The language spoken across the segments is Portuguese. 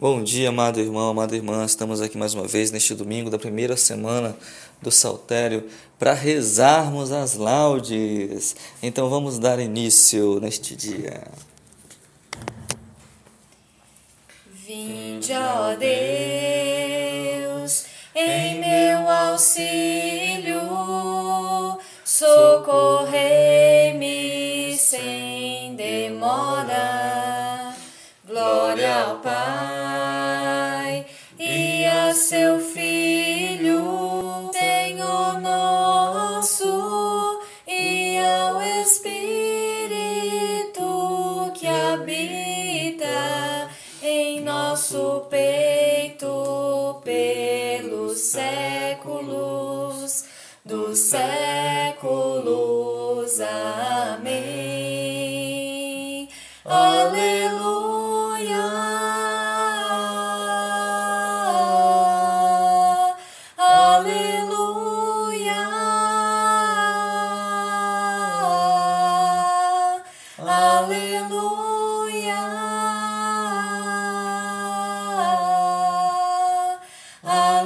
Bom dia, amado irmão, amada irmã. Estamos aqui mais uma vez neste domingo da primeira semana do Saltério para rezarmos as laudes. Então vamos dar início neste dia. Vinde, ó Deus, em meu auxílio, socorrei-me sem demora. Glória ao Pai seu Filho, Senhor nosso, e ao Espírito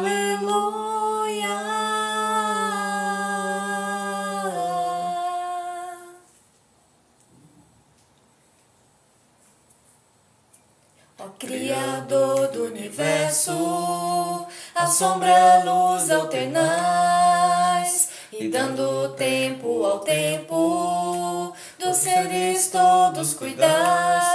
Aleluia. Ó Criador do universo, a sombra, a luz alternais, e dando tempo ao tempo, dos seres todos cuidar,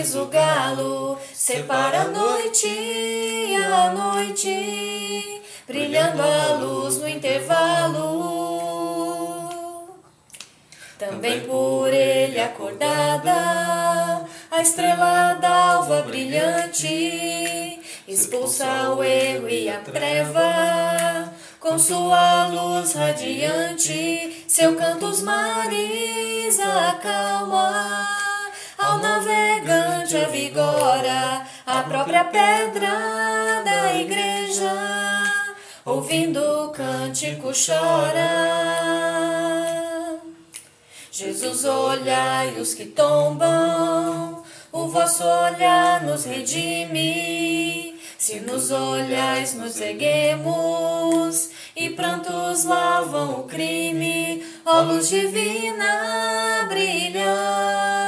noites o galo, separa a noite e a noite, brilhando a luz no intervalo. Também por ele acordada, a estrela d'alva brilhante expulsa o erro e a treva, com sua luz radiante, seu canto os mares acalma, navegante avigora a própria pedra da igreja, ouvindo o cântico chora. Jesus, olhai os que tombam, o vosso olhar nos redime. Se nos olhais, nos erguemos, e prantos lavam o crime. Ó luz divina, brilhai,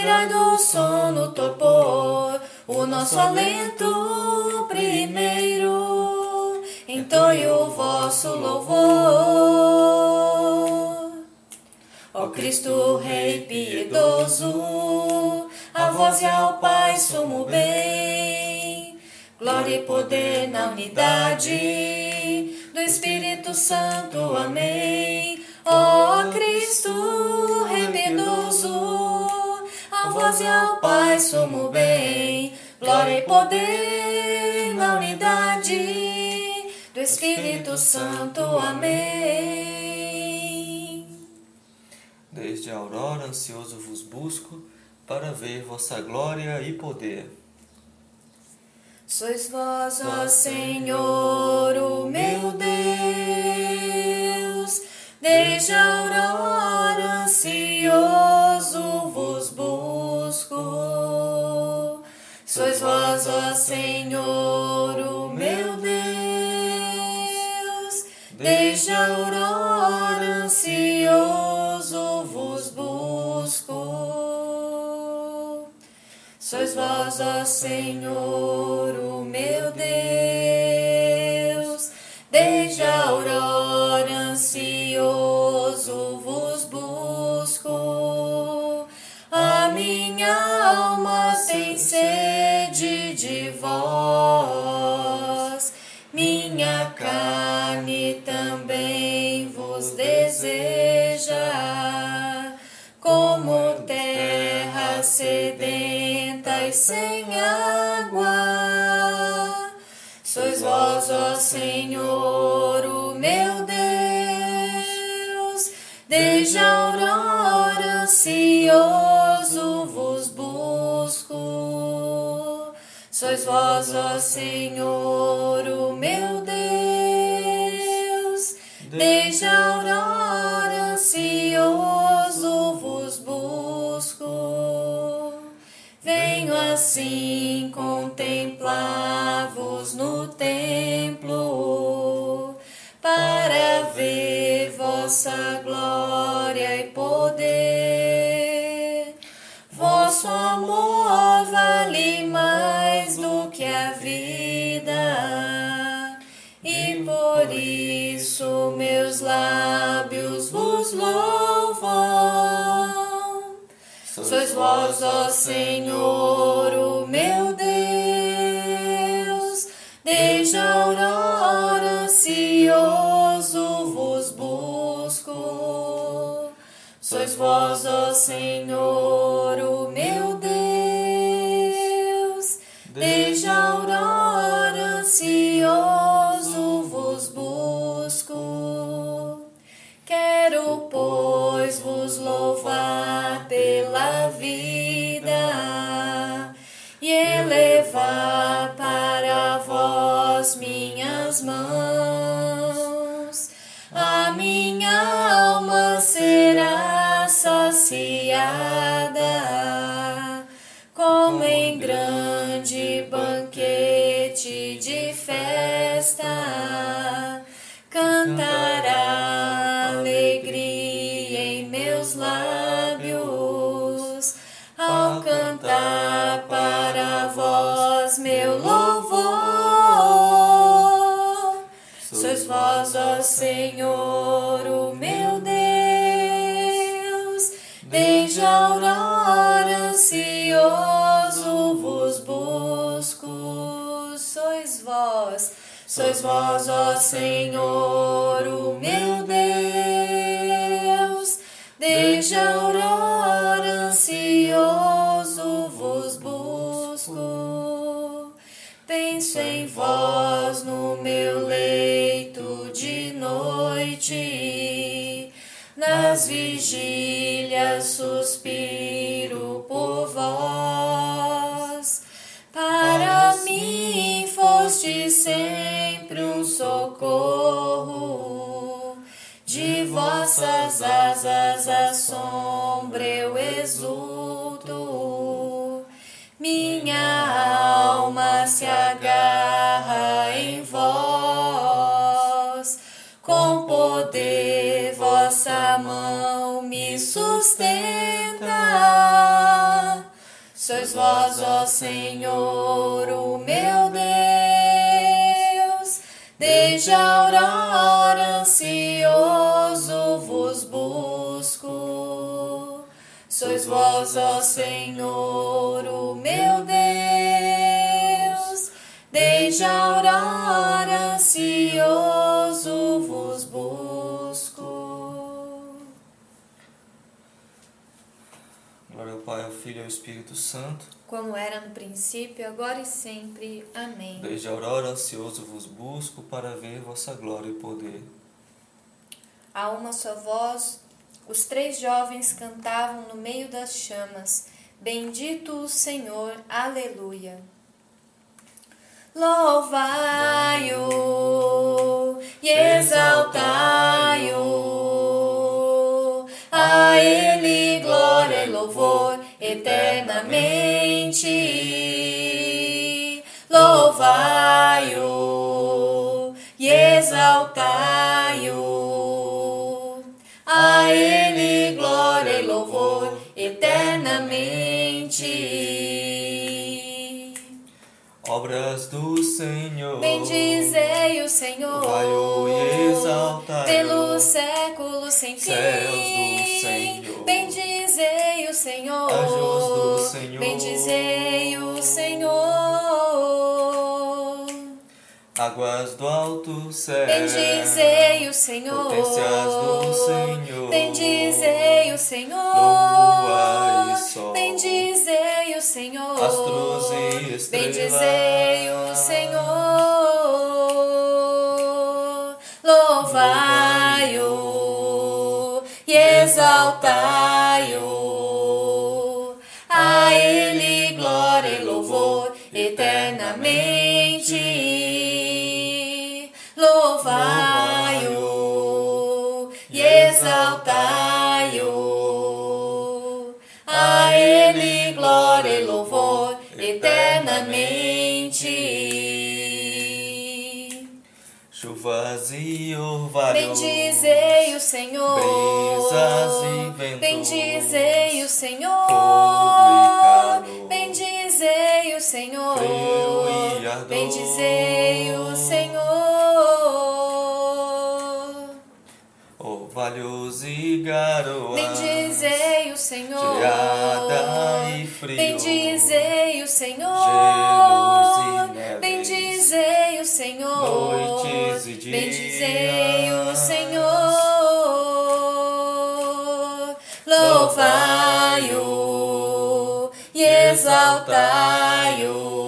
tirai do sono o torpor, o nosso alento primeiro, entoie o vosso louvor. Ó Cristo Rei piedoso, a vós e ao Pai sumo bem, glória e poder na unidade do Espírito Santo, amém. Ó Cristo Rei piedoso, vós e ao Pai sumo bem, glória e poder na unidade do Espírito Santo, amém. Desde a aurora ansioso vos busco para ver vossa glória e poder. Sois vós, ó Senhor, o meu Deus, desde a aurora ansioso desde a aurora ansioso vos busco. Sois vós, ó Senhor, o meu Deus, e sem água. Sois vós, ó Senhor, o meu Deus, desde a aurora ansioso vos busco. Sois vós, ó Senhor, o meu Deus, desde a aurora assim contemplava-vos no templo, para ver vossa glória e poder. Vosso amor vale mais do que a vida, e por isso meus lábios vós, ó Senhor, o meu Deus, desde a aurora ansioso vos busco. Sois vós, ó Senhor, o vós, ó Senhor, o meu Deus, desde a aurora ansioso vos busco. Sois vós, sois vós, ó Senhor, o meu noite, nas vigílias suspiro por vós. Para mim foste sempre um socorro, de vossas asas a sombra eu exulto. Minha alma sustenta. Sois vós, ó Senhor, o meu Deus, desde a aurora ansioso vos busco. Sois vós, ó Senhor, Espírito Santo. Como era no princípio, agora e sempre. Amém. Desde a aurora ansioso vos busco para ver vossa glória e poder. A uma só voz, os três jovens cantavam no meio das chamas: Bendito o Senhor, aleluia. Louvai-o e exaltai-o, eternamente. Louvai-o e exaltai-o, a Ele glória e louvor eternamente. Obras do Senhor. Bendizei o Senhor, Louvai-o e exaltai-o. pelos séculos sem fim. Bendizei o Senhor. Águas do alto céu. Bendizei o Senhor, Potências do Senhor. bendizei o Senhor, Lua e sol. bendizei o Senhor, Astros e estrelas. bendizei o Senhor, louvai-o e exaltai-o, eternamente. Louvai-o e exaltai-o, a Ele glória e louvor eternamente. Chuvas e orvalhos. Bendizei o Senhor. Brisas e ventos. Bendizei o Senhor. Frio e ardor. Bendizei o Senhor. Orvalhos e garoas. Bendizei o Senhor. Geada e frio. Bendizei o Senhor. Gelos e neves. Bendizei o Senhor. Noites e dias. Bendizei o Senhor. Louvai-o e exaltai-o.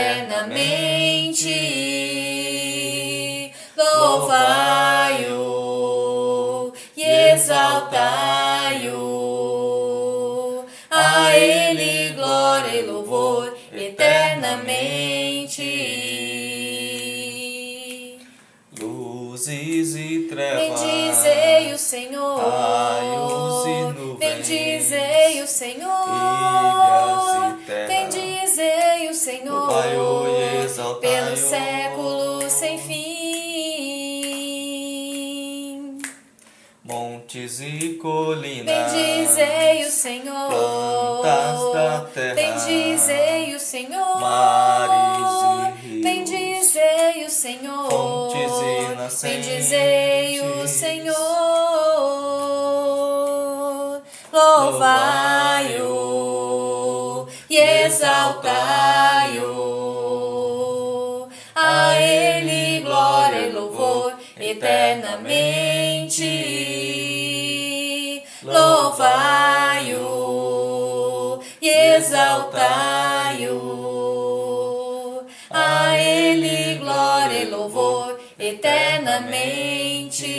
Eternamente. Louvai-o e exaltai-o. A Ele glória e louvor eternamente. Luzes e trevas. Bendizei o Senhor. O Senhor. Louvai-o e exaltai-o. Pelo século sem fim. Montes e colinas. Bendizei o Senhor. Plantas da terra. Bendizei o Senhor. Mares e rios. Bendizei o Senhor. Fontes e nascentes. Bendizei o Senhor. Louvai-o eternamente. Louvai-o e exaltai-o. A Ele glória e louvor eternamente.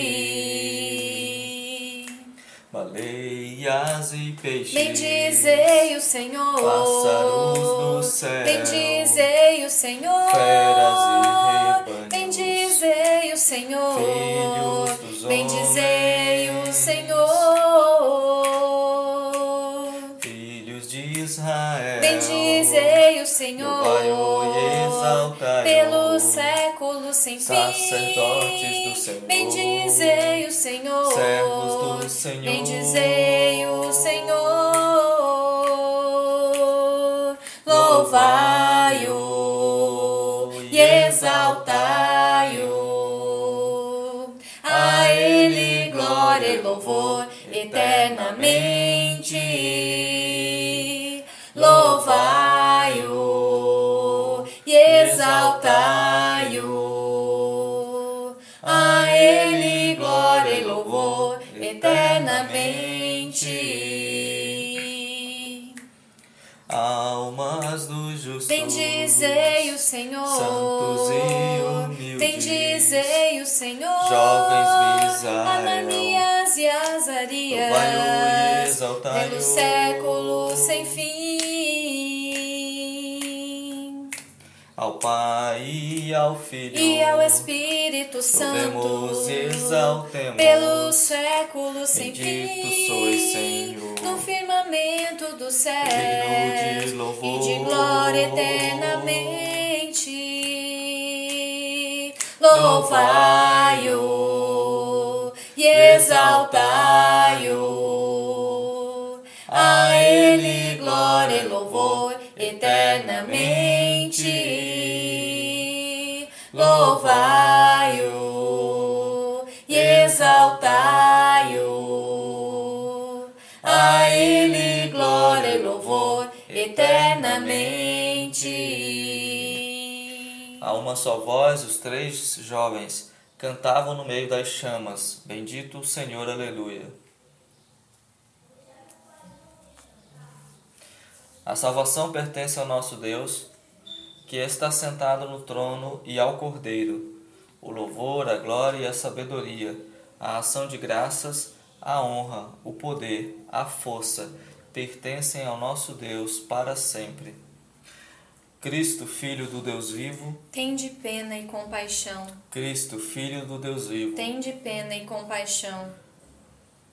Baleias e peixes. Bendizei o Senhor. Pássaros do céu. Bendizei o Senhor. Feras e rebanhos. Bendizei o Senhor. Sem fim. Sacerdotes do Senhor. Bendizei o Senhor. Servos do Senhor. Bendizei o Senhor. Louvai-o e exaltai-o. A Ele glória e louvor eternamente. Bendizei o Senhor. Santos e humildes. Bendizei o Senhor. Jovens de Israel. Ananias e Azarias. Louvai-o e exaltai-o. Pelo século sem fim. Pai e ao Filho. E ao Espírito Santo. Exaltemos. Pelo século sem fim. sois, Senhor. No firmamento do céu. E de glória eternamente. Louvai-o e exaltai-o. A Ele glória e louvor eternamente. Louvai-o e exaltai-o. A Ele glória e louvor eternamente. A uma só voz, os três jovens cantavam no meio das chamas: Bendito o Senhor, aleluia. A salvação pertence ao nosso Deus, que está sentado no trono, e ao Cordeiro. O louvor, a glória e a sabedoria, a ação de graças, a honra, o poder, a força, pertencem ao nosso Deus para sempre. Cristo, Filho do Deus vivo, Tende pena e compaixão. Cristo, Filho do Deus vivo, Tende pena e compaixão.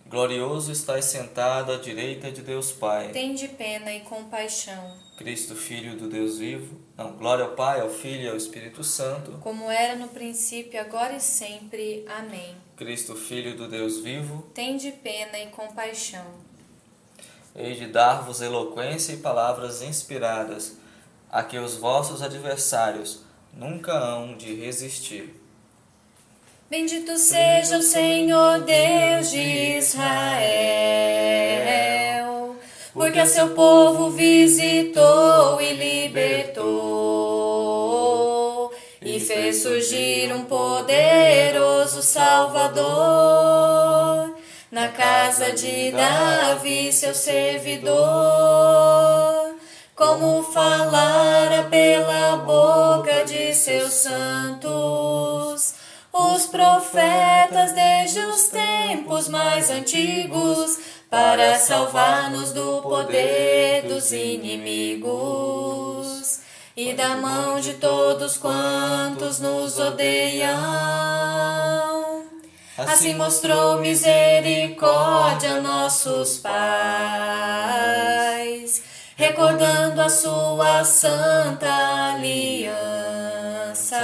Glorioso estás sentado à direita de Deus Pai. Tende pena e compaixão. Cristo, Filho do Deus vivo. Não, glória ao Pai, ao Filho e ao Espírito Santo. Como era no princípio, agora e sempre. Amém. Cristo, Filho do Deus vivo. Tende pena e compaixão. Hei de dar-vos eloquência e palavras inspiradas, a que os vossos adversários nunca hão de resistir. Bendito seja o Senhor Deus de Israel, porque a seu povo visitou e libertou, e fez surgir um poderoso Salvador na casa de Davi, seu servidor. Como falara pela boca de seus santos os profetas desde os tempos mais antigos, para salvar-nos do poder dos inimigos e da mão de todos quantos nos odeiam. Assim mostrou misericórdia a nossos pais, recordando a sua santa aliança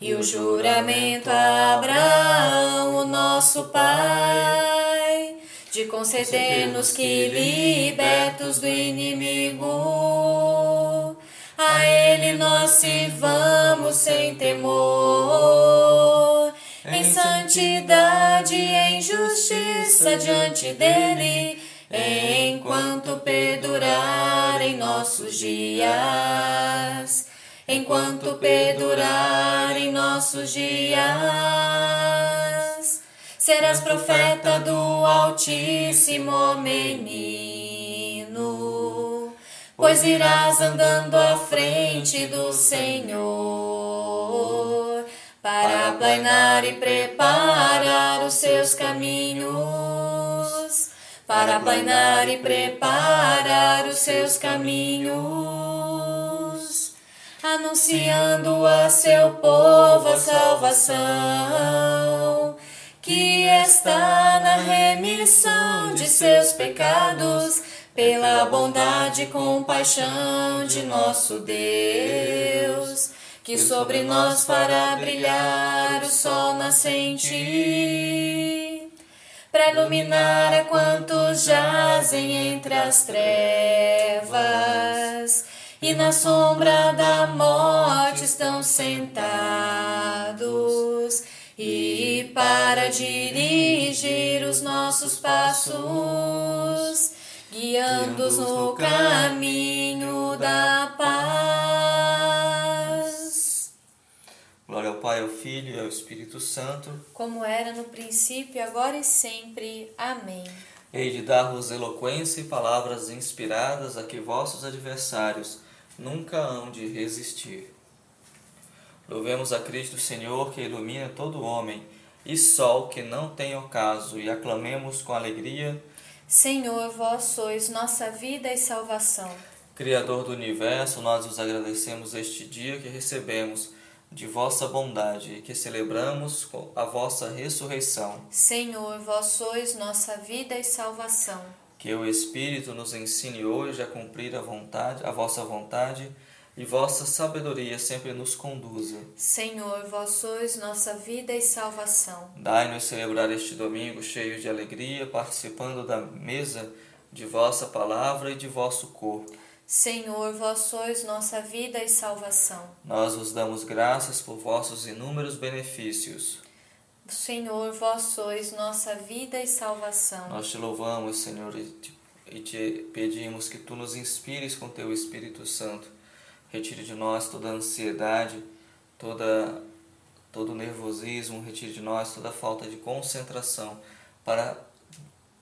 e o juramento a Abraão, o nosso pai, de conceder-nos que, libertos do inimigo, a Ele nós sirvamos sem temor, em santidade e em justiça diante dEle, enquanto perdurarem nossos dias enquanto perdurarem nossos dias. Serás profeta do Altíssimo menino, pois irás andando à frente do Senhor para aplanar e preparar os seus caminhos, para aplanar e preparar os seus caminhos anunciando a seu povo a salvação, que está na remissão de seus pecados, pela bondade e compaixão de nosso Deus, que sobre nós fará brilhar o sol nascente, para iluminar a quantos jazem entre as trevas e na sombra da morte estão sentados, e para dirigir os nossos passos, guiando-os no caminho da paz. Glória ao Pai, ao Filho e ao Espírito Santo, como era no princípio, agora e sempre. Amém. Hei de dar-vos eloquência e palavras inspiradas a que vossos adversários nunca hão de resistir. Louvemos a Cristo Senhor que ilumina todo homem, e sol que não tem ocaso, e aclamemos com alegria: Senhor, vós sois nossa vida e salvação. Criador do universo, nós vos agradecemos este dia que recebemos de vossa bondade e que celebramos a vossa ressurreição. Senhor, vós sois nossa vida e salvação. Que o Espírito nos ensine hoje a cumprir a vontade, a vossa vontade, e vossa sabedoria sempre nos conduza. Senhor, vós sois nossa vida e salvação. Dai-nos celebrar este domingo cheio de alegria, participando da mesa de vossa palavra e de vosso corpo. Senhor, vós sois nossa vida e salvação. Nós vos damos graças por vossos inúmeros benefícios. Senhor, vós sois nossa vida e salvação. Nós te louvamos, Senhor, e te, e te pedimos que tu nos inspires com teu Espírito Santo. Retire de nós toda ansiedade, toda todo nervosismo, retire de nós toda falta de concentração para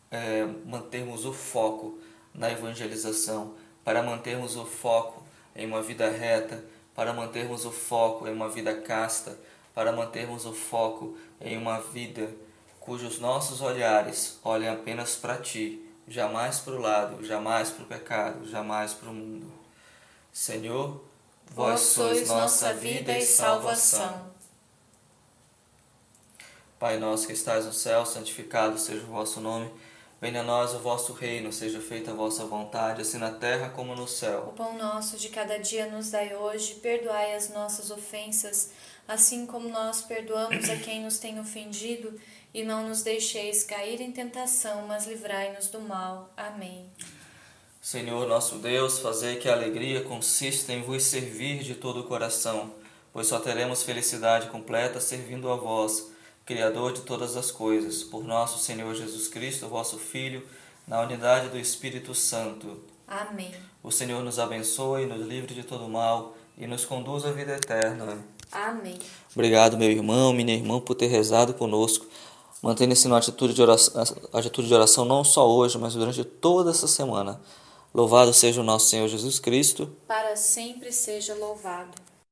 é, mantermos o foco na evangelização, para mantermos o foco em uma vida reta, para mantermos o foco em uma vida casta, para mantermos o foco em uma vida cujos nossos olhares olhem apenas para ti, jamais para o lado, jamais para o pecado, jamais para o mundo. Senhor, vós sois nossa vida e salvação. Pai nosso que estais no céu, santificado seja o vosso nome. Venha a nós o vosso reino, seja feita a vossa vontade, assim na terra como no céu. O pão nosso de cada dia nos dai hoje, perdoai as nossas ofensas, assim como nós perdoamos a quem nos tem ofendido, e não nos deixeis cair em tentação, mas livrai-nos do mal. Amém. Senhor nosso Deus, fazei que a alegria consista em vos servir de todo o coração, pois só teremos felicidade completa servindo a vós Criador de todas as coisas, por nosso Senhor Jesus Cristo, vosso Filho, na unidade do Espírito Santo. Amém. O Senhor nos abençoe, nos livre de todo mal e nos conduz à vida eterna. Amém. Obrigado, meu irmão, minha irmã, por ter rezado conosco. Mantenha-se na atitude de, oração, atitude de oração não só hoje, mas durante toda essa semana. Louvado seja o nosso Senhor Jesus Cristo. Para sempre seja louvado.